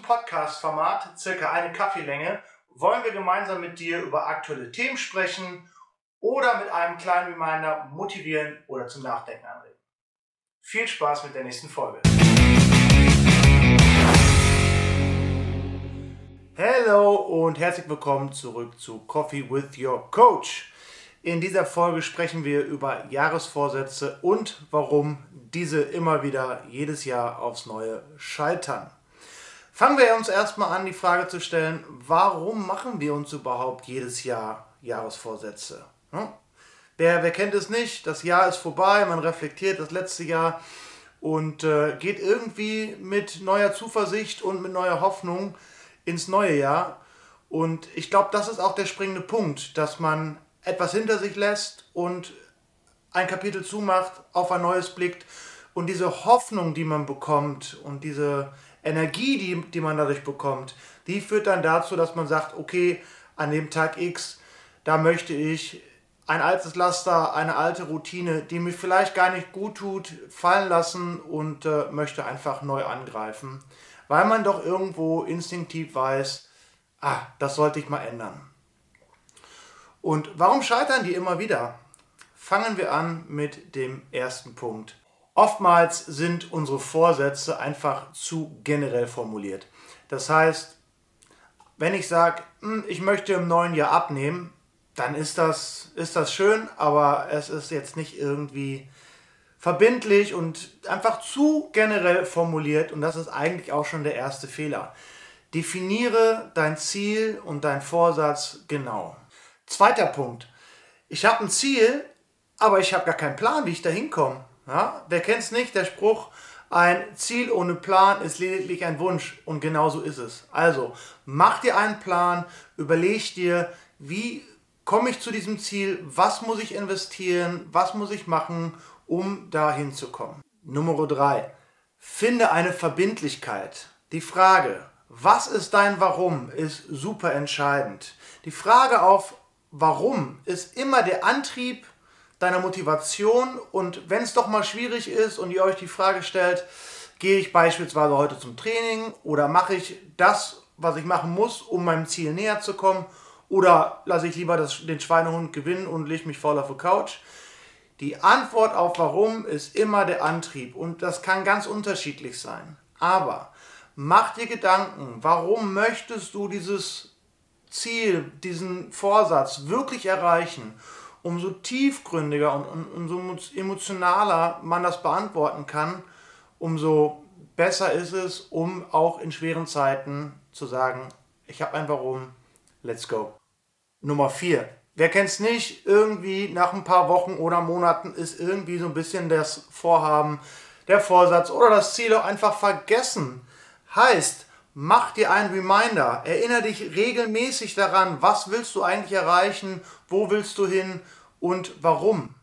Podcast-Format, circa eine Kaffeelänge, wollen wir gemeinsam mit dir über aktuelle Themen sprechen oder mit einem kleinen Reminder motivieren oder zum Nachdenken anregen. Viel Spaß mit der nächsten Folge. Hallo und herzlich willkommen zurück zu Coffee with Your Coach. In dieser Folge sprechen wir über Jahresvorsätze und warum diese immer wieder jedes Jahr aufs Neue scheitern. Fangen wir uns erstmal an, die Frage zu stellen, warum machen wir uns überhaupt jedes Jahr Jahresvorsätze? Hm? Wer, wer kennt es nicht? Das Jahr ist vorbei, man reflektiert das letzte Jahr und äh, geht irgendwie mit neuer Zuversicht und mit neuer Hoffnung ins neue Jahr. Und ich glaube, das ist auch der springende Punkt, dass man etwas hinter sich lässt und ein Kapitel zumacht, auf ein neues blickt und diese Hoffnung, die man bekommt und diese Energie, die, die man dadurch bekommt, die führt dann dazu, dass man sagt, okay, an dem Tag X, da möchte ich ein altes Laster, eine alte Routine, die mir vielleicht gar nicht gut tut, fallen lassen und äh, möchte einfach neu angreifen, weil man doch irgendwo instinktiv weiß, ah, das sollte ich mal ändern. Und warum scheitern die immer wieder? Fangen wir an mit dem ersten Punkt. Oftmals sind unsere Vorsätze einfach zu generell formuliert. Das heißt, wenn ich sage, hm, ich möchte im neuen Jahr abnehmen, dann ist das, ist das schön, aber es ist jetzt nicht irgendwie verbindlich und einfach zu generell formuliert und das ist eigentlich auch schon der erste Fehler. Definiere dein Ziel und dein Vorsatz genau. Zweiter Punkt. Ich habe ein Ziel, aber ich habe gar keinen Plan, wie ich da hinkomme. Ja? Wer kennt es nicht? Der Spruch, ein Ziel ohne Plan ist lediglich ein Wunsch. Und genau so ist es. Also, mach dir einen Plan, überleg dir, wie komme ich zu diesem Ziel, was muss ich investieren, was muss ich machen, um da hinzukommen. Nummer drei: Finde eine Verbindlichkeit. Die Frage, was ist dein Warum, ist super entscheidend. Die Frage auf Warum ist immer der Antrieb deiner Motivation und wenn es doch mal schwierig ist und ihr euch die Frage stellt, gehe ich beispielsweise heute zum Training oder mache ich das, was ich machen muss, um meinem Ziel näher zu kommen oder lasse ich lieber das, den Schweinehund gewinnen und lege mich faul auf die Couch? Die Antwort auf warum ist immer der Antrieb und das kann ganz unterschiedlich sein. Aber mach dir Gedanken, warum möchtest du dieses Ziel, diesen Vorsatz wirklich erreichen? umso tiefgründiger und, umso emotionaler man das beantworten kann, umso besser ist es, um auch in schweren Zeiten zu sagen, ich habe ein Warum, let's go. Nummer 4. Wer kennt es nicht? Irgendwie nach ein paar Wochen oder Monaten ist irgendwie so ein bisschen das Vorhaben, der Vorsatz oder das Ziel auch einfach vergessen. Heißt, mach dir einen Reminder. Erinnere dich regelmäßig daran, was willst du eigentlich erreichen, wo willst du hin und warum.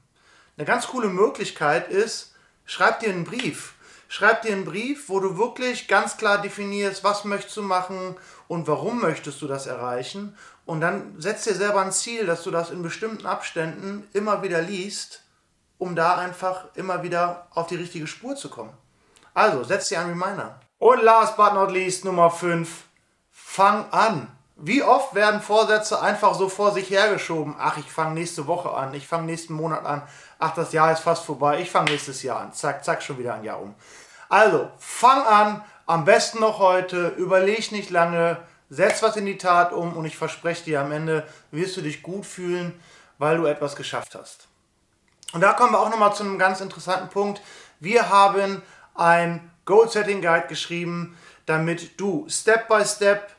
Eine ganz coole Möglichkeit ist, schreib dir einen Brief. Schreib dir einen Brief, wo du wirklich ganz klar definierst, was möchtest du machen und warum möchtest du das erreichen. Und dann setz dir selber ein Ziel, dass du das in bestimmten Abständen immer wieder liest, um da einfach immer wieder auf die richtige Spur zu kommen. Also, setz dir einen Reminder. Und last but not least, Nummer 5. Fang an. Wie oft werden Vorsätze einfach so vor sich hergeschoben? Ach, ich fange nächste Woche an, ich fange nächsten Monat an. Ach, das Jahr ist fast vorbei, ich fange nächstes Jahr an. Zack, zack, schon wieder ein Jahr um. Also, fang an, am besten noch heute, überleg nicht lange, setz was in die Tat um und ich verspreche dir, am Ende wirst du dich gut fühlen, weil du etwas geschafft hast. Und da kommen wir auch nochmal zu einem ganz interessanten Punkt. Wir haben ein Goal-Setting Guide geschrieben, damit du Step by Step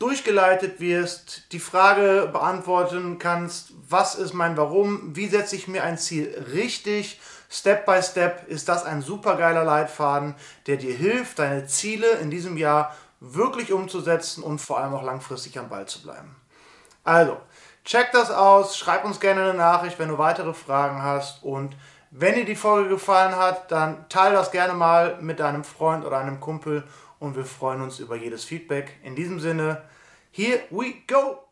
durchgeleitet wirst, die Frage beantworten kannst, was ist mein Warum, wie setze ich mir ein Ziel richtig, Step by Step ist das ein supergeiler Leitfaden, der dir hilft, deine Ziele in diesem Jahr wirklich umzusetzen und vor allem auch langfristig am Ball zu bleiben. Also, check das aus, schreib uns gerne eine Nachricht, wenn du weitere Fragen hast und wenn dir die Folge gefallen hat, dann teile das gerne mal mit deinem Freund oder einem Kumpel und wir freuen uns über jedes Feedback. In diesem Sinne, here we go!